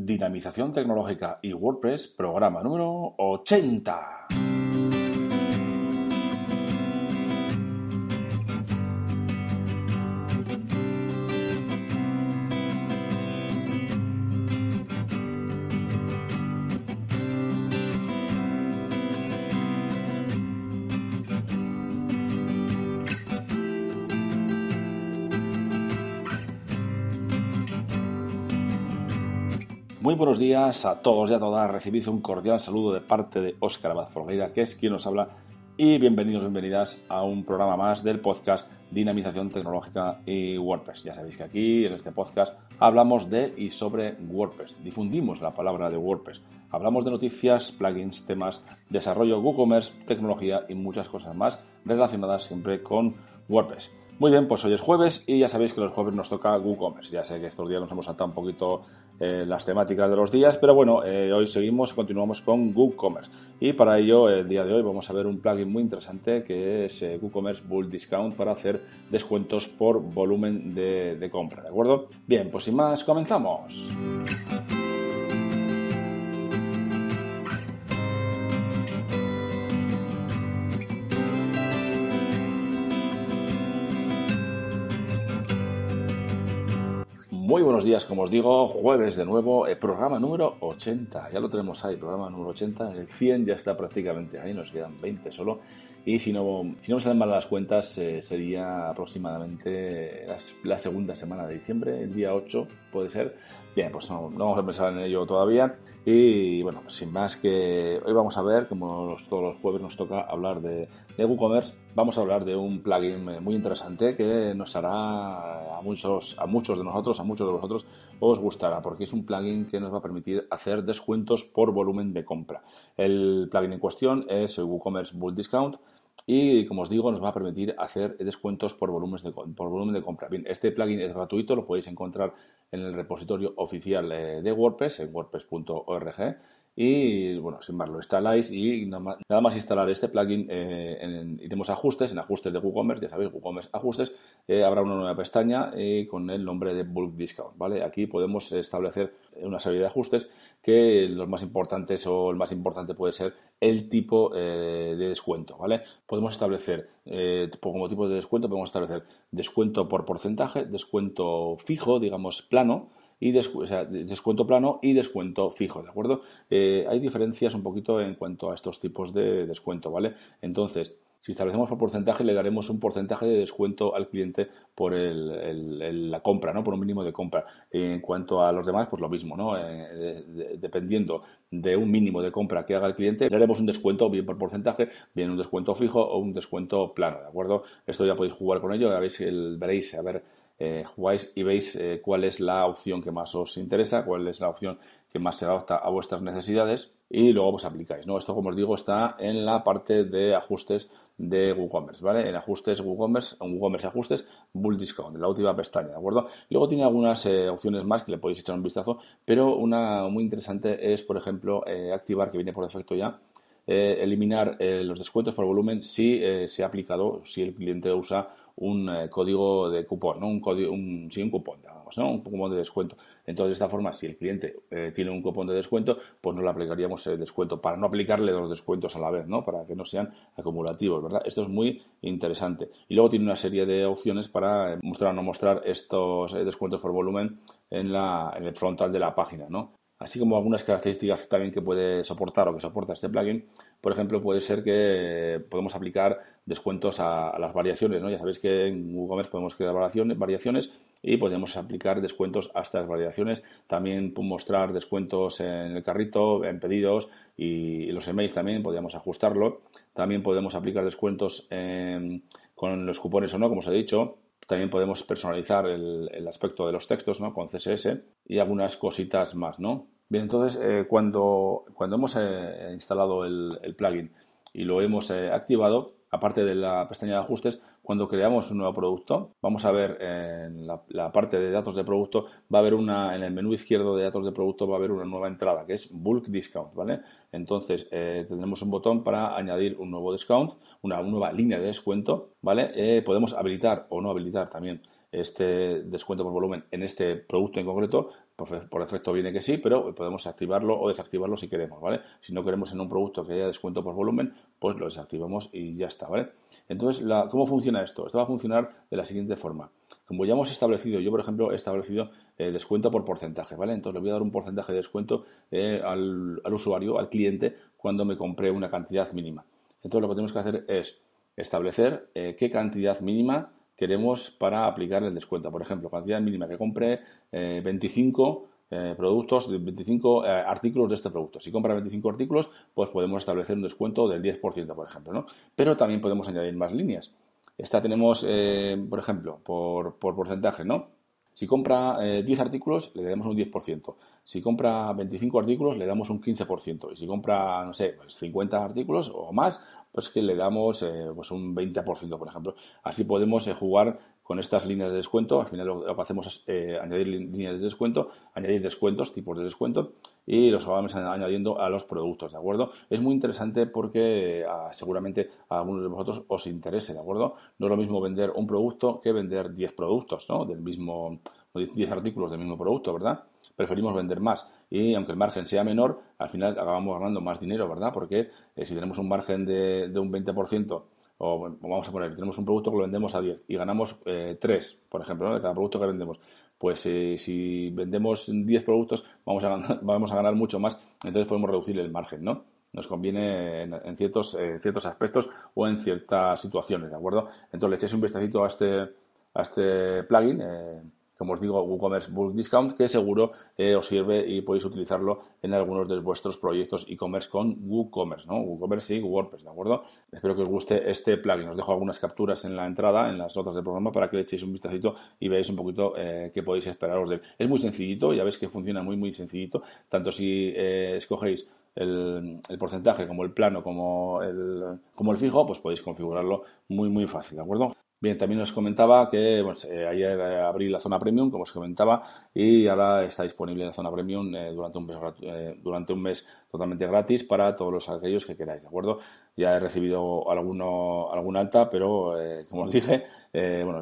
Dinamización Tecnológica y WordPress, programa número 80. Muy buenos días a todos y a todas. Recibid un cordial saludo de parte de Óscar Abad Folgueira, que es quien nos habla, y bienvenidos, bienvenidas a un programa más del podcast Dinamización Tecnológica y WordPress. Ya sabéis que aquí, en este podcast, hablamos de y sobre WordPress. Difundimos la palabra de WordPress. Hablamos de noticias, plugins, temas, desarrollo, WooCommerce, tecnología y muchas cosas más relacionadas siempre con WordPress. Muy bien, pues hoy es jueves y ya sabéis que los jueves nos toca WooCommerce. Ya sé que estos días nos hemos saltado un poquito eh, las temáticas de los días, pero bueno, eh, hoy seguimos, continuamos con WooCommerce. Y para ello, el día de hoy vamos a ver un plugin muy interesante que es eh, WooCommerce Bull Discount para hacer descuentos por volumen de, de compra, ¿de acuerdo? Bien, pues sin más, comenzamos. Muy buenos días, como os digo, jueves de nuevo, el programa número 80, ya lo tenemos ahí, programa número 80, el 100 ya está prácticamente ahí, nos quedan 20 solo, y si no, si no me salen mal las cuentas, eh, sería aproximadamente la, segunda semana de diciembre, el día 8 puede ser. Bien, pues no, no vamos a pensar en ello todavía, y bueno, pues sin más que hoy vamos a ver, como todos los jueves nos toca hablar de, de WooCommerce, vamos a hablar de un plugin eh, muy interesante que nos hará a muchos, a muchos de nosotros, a muchos de vosotros os gustará, porque es un plugin que nos va a permitir hacer descuentos por volumen de compra. El plugin en cuestión es el WooCommerce Bull Discount y como os digo nos va a permitir hacer descuentos por, por volumen de compra. Bien, este plugin es gratuito, lo podéis encontrar en el repositorio oficial eh, de WordPress, en wordpress.org. Y bueno, sin más, lo instaláis y nada más, instalar este plugin, eh, iremos a ajustes, en ajustes de WooCommerce, ya sabéis, WooCommerce ajustes, eh, habrá una nueva pestaña con el nombre de Bulk Discount, ¿vale? Aquí podemos establecer una serie de ajustes que los más importantes o el más importante puede ser el tipo eh, de descuento, ¿vale? Podemos establecer, eh, como tipo de descuento, podemos establecer descuento por porcentaje, descuento fijo, digamos, plano, y descuento plano y descuento fijo, ¿de acuerdo? Eh, hay diferencias un poquito en cuanto a estos tipos de descuento, ¿vale? Entonces, si establecemos por porcentaje, le daremos un porcentaje de descuento al cliente por la compra, ¿no? Por un mínimo de compra. En cuanto a los demás, pues lo mismo, ¿no? Eh, dependiendo de un mínimo de compra que haga el cliente, le haremos un descuento bien por porcentaje, bien un descuento fijo o un descuento plano, ¿de acuerdo? Esto ya podéis jugar con ello, veréis, veréis a ver, eh, jugáis y veis eh, cuál es la opción que más os interesa, cuál es la opción que más se adapta a vuestras necesidades y luego pues aplicáis, ¿no? Esto, como os digo, está en la parte de ajustes de WooCommerce, ¿vale? En ajustes WooCommerce, en WooCommerce ajustes, Bull Discount, en la última pestaña, ¿de acuerdo? Luego tiene algunas eh, opciones más que le podéis echar un vistazo, pero una muy interesante es, por ejemplo, eh, activar, que viene por defecto ya, eh, eliminar los descuentos por volumen si se ha aplicado, si el cliente usa un código de cupón, ¿no? Un código, un, sí, un cupón, un cupón de descuento. Entonces, de esta forma, si el cliente eh, tiene un cupón de descuento, pues no le aplicaríamos el descuento para no aplicarle los descuentos a la vez, ¿no? Para que no sean acumulativos, ¿verdad? Esto es muy interesante. Y luego tiene una serie de opciones para eh, mostrar o no mostrar estos eh, descuentos por volumen en, la, en el frontal de la página, ¿no? Así como algunas características también que puede soportar o que soporta este plugin. Por ejemplo, puede ser que podemos aplicar descuentos a, las variaciones. ¿no? Ya sabéis que en WooCommerce podemos crear variaciones, variaciones y podemos aplicar descuentos a estas variaciones. También mostrar descuentos en el carrito, en pedidos y los emails también podríamos ajustarlo. También podemos aplicar descuentos con los cupones o no, como os he dicho. También podemos personalizar el, aspecto de los textos ¿no? con CSS y algunas cositas más. ¿no? Bien, entonces eh, cuando, cuando hemos eh, instalado el, plugin y lo hemos eh, activado, aparte de la pestaña de ajustes, cuando creamos un nuevo producto, vamos a ver en la, parte de datos de producto, va a haber una, en el menú izquierdo de datos de producto va a haber una nueva entrada que es Bulk Discount, ¿vale? Entonces eh, tendremos un botón para añadir un nuevo discount, una, nueva línea de descuento, ¿vale? Eh, podemos habilitar o no habilitar también este descuento por volumen en este producto en concreto por, efecto viene que sí, pero podemos activarlo o desactivarlo si queremos, ¿vale? Si no queremos en un producto que haya descuento por volumen, pues lo desactivamos y ya está, ¿vale? Entonces, ¿cómo funciona esto? Esto va a funcionar de la siguiente forma. Como ya hemos establecido, yo por ejemplo he establecido eh, descuento por porcentaje, ¿vale? Entonces le voy a dar un porcentaje de descuento eh, al, usuario, al cliente, cuando me compré una cantidad mínima. Entonces lo que tenemos que hacer es establecer eh, qué cantidad mínima queremos para aplicar el descuento. Por ejemplo, cantidad mínima que compre 25 productos, 25 artículos de este producto. Si compra 25 artículos, pues podemos establecer un descuento del 10%, por ejemplo, ¿no? Pero también podemos añadir más líneas. Esta tenemos, eh, por ejemplo, por, porcentaje, ¿no? Si compra 10 eh, artículos, le damos un 10%. Si compra 25 artículos, le damos un 15%. Y si compra, no sé, 50 pues artículos o más, pues que le damos eh, pues un 20%, por ejemplo. Así podemos jugar con estas líneas de descuento. Al final lo, que hacemos es eh, añadir líneas de descuento, añadir descuentos, tipos de descuento y los vamos añadiendo a los productos, ¿de acuerdo? Es muy interesante porque ah, seguramente a algunos de vosotros os interese, ¿de acuerdo? No es lo mismo vender un producto que vender 10 productos, ¿no? Del mismo, 10 artículos del mismo producto, ¿verdad? Preferimos vender más y aunque el margen sea menor, al final acabamos ganando más dinero, ¿verdad? Porque eh, si tenemos un margen de, de un 20%, o vamos a poner, tenemos un producto que lo vendemos a 10 y ganamos eh, 3, por ejemplo, de cada producto que vendemos. Pues eh, si vendemos 10 productos, vamos a, ganar, vamos a ganar mucho más, entonces podemos reducir el margen, ¿no? Nos conviene en, ciertos, eh, ciertos aspectos o en ciertas situaciones, ¿de acuerdo? Entonces le echéis un vistacito a este, a este plugin. Como os digo, WooCommerce Bulk Discount, que seguro eh, os sirve y podéis utilizarlo en algunos de vuestros proyectos e-commerce con WooCommerce, ¿no? WooCommerce y WordPress, ¿de acuerdo? Espero que os guste este plugin. Os dejo algunas capturas en la entrada, en las notas del programa, para que le echéis un vistacito y veáis un poquito eh, qué podéis esperaros de él. Es muy sencillito, ya veis que funciona muy, muy sencillito, tanto si eh, escogéis el, el, porcentaje como el plano como el, como el fijo, pues podéis configurarlo muy, muy fácil, ¿de acuerdo? Bien, también os comentaba que eh, ayer eh, abrí la zona premium, como os comentaba, y ahora está disponible la zona premium eh, durante, un mes, durante un mes totalmente gratis para todos los aquellos que queráis, ¿de acuerdo? Ya he recibido alguno, algún alta, pero como os dije, bueno,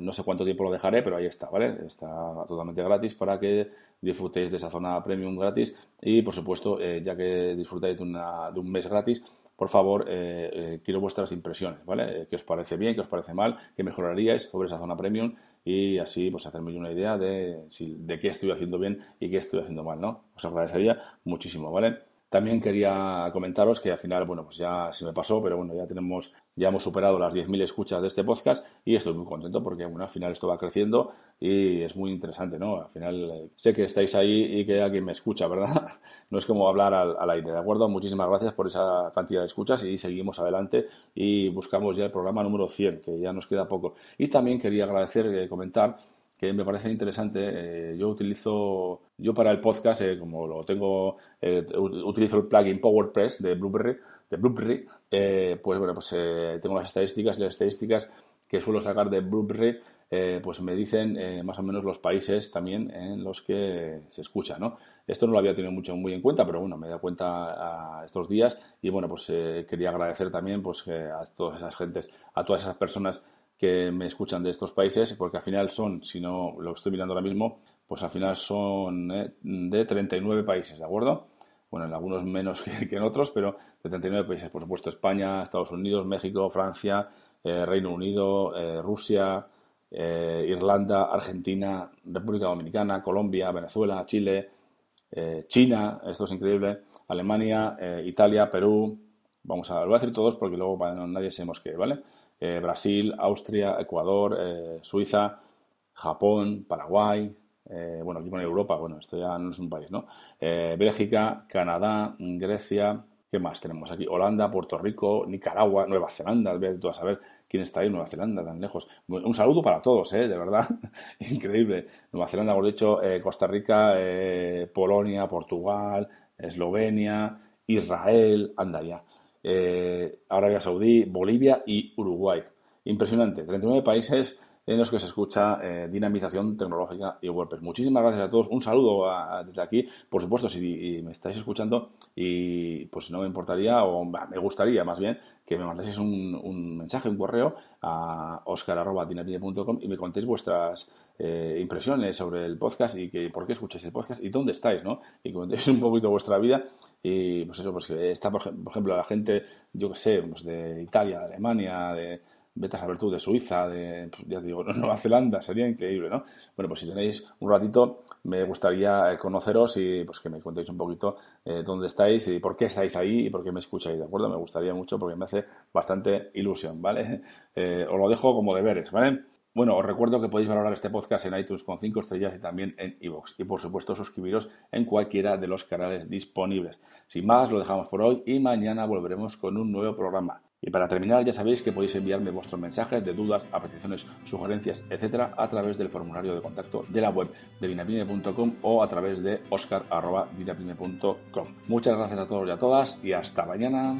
no sé cuánto tiempo lo dejaré, pero ahí está, ¿vale? Está totalmente gratis para que disfrutéis de esa zona premium gratis y, por supuesto, ya que disfrutáis de, una, de un mes gratis, por favor, eh, eh, quiero vuestras impresiones, ¿vale? Eh, ¿Qué os parece bien, qué os parece mal, qué mejoraríais sobre esa zona premium y así pues hacerme una idea de, si, de qué estoy haciendo bien y qué estoy haciendo mal, ¿no? Os agradecería muchísimo, ¿vale? También quería comentaros que al final, bueno, pues ya se me pasó, pero bueno, ya tenemos, ya hemos superado las 10.000 escuchas de este podcast y estoy muy contento porque, bueno, al final esto va creciendo y es muy interesante, ¿no? Al final eh, sé que estáis ahí y que alguien me escucha, ¿verdad? No es como hablar al, aire, ¿de acuerdo? Muchísimas gracias por esa cantidad de escuchas y seguimos adelante y buscamos ya el programa número 100, que ya nos queda poco. Y también quería agradecer, eh, comentar que me parece interesante. Eh, yo utilizo, yo para el podcast, eh, como lo tengo, eh, utilizo el plugin PowerPress de Blueberry, de Blueberry pues bueno, pues tengo las estadísticas y las estadísticas que suelo sacar de Blueberry, pues me dicen más o menos los países también en los que se escucha, ¿no? Esto no lo había tenido mucho muy en cuenta, pero bueno, me he dado cuenta a estos días y bueno, pues quería agradecer también pues a todas esas gentes, a todas esas personas que me escuchan de estos países, porque al final son, si no lo estoy mirando ahora mismo, pues al final son eh, de 39 países, ¿de acuerdo? Bueno, en algunos menos que, en otros, pero de 39 países, por supuesto, España, Estados Unidos, México, Francia, eh, Reino Unido, eh, Rusia, Irlanda, Argentina, República Dominicana, Colombia, Venezuela, Chile, China, esto es increíble, Alemania, Italia, Perú, vamos a, lo voy a decir todos porque luego nadie sabemos qué, ¿vale? Eh, Brasil, Austria, Ecuador, eh, Suiza, Japón, Paraguay, eh, bueno, aquí pone Europa, bueno, esto ya no es un país, ¿no? Bélgica, Canadá, Grecia, ¿qué más tenemos aquí? Holanda, Puerto Rico, Nicaragua, Nueva Zelanda, a saber quién está ahí, Nueva Zelanda, tan lejos. Un saludo para todos, ¿eh? De verdad, increíble. Nueva Zelanda, hemos dicho, Costa Rica, Polonia, Portugal, Eslovenia, Israel, anda ya eh, Arabia Saudí, Bolivia y Uruguay. Impresionante, 39 países en los que se escucha eh, dinamización tecnológica y WordPress. Muchísimas gracias a todos. Un saludo desde aquí. Por supuesto, si me estáis escuchando y pues no me importaría o me gustaría más bien que me mandéis un, mensaje, un correo a oscar.dinamite.com y me contéis vuestras eh, impresiones sobre el podcast y que por qué escucháis el podcast y dónde estáis, ¿no? Y contéis un poquito vuestra vida y pues eso, pues está por, ejemplo la gente, yo que sé, pues de Italia, de Alemania, de vete a saber tú, de Suiza, de, pues, ya te digo, Nueva Zelanda, sería increíble, ¿no? Bueno, pues si tenéis un ratito, me gustaría eh, conoceros y pues que me contéis un poquito eh, dónde estáis y por qué estáis ahí y por qué me escucháis, ¿de acuerdo? Me gustaría mucho porque me hace bastante ilusión, ¿vale? Eh, os lo dejo como deberes, ¿vale? Bueno, os recuerdo que podéis valorar este podcast en iTunes con 5 estrellas y también en iVoox. Y por supuesto suscribiros en cualquiera de los canales disponibles. Sin más, lo dejamos por hoy y mañana volveremos con un nuevo programa. Y para terminar, ya sabéis que podéis enviarme vuestros mensajes de dudas, apreciaciones, sugerencias, etcétera, a través del formulario de contacto de la web de dinapime.com o a través de oscar.dinapime.com. Muchas gracias a todos y a todas y hasta mañana.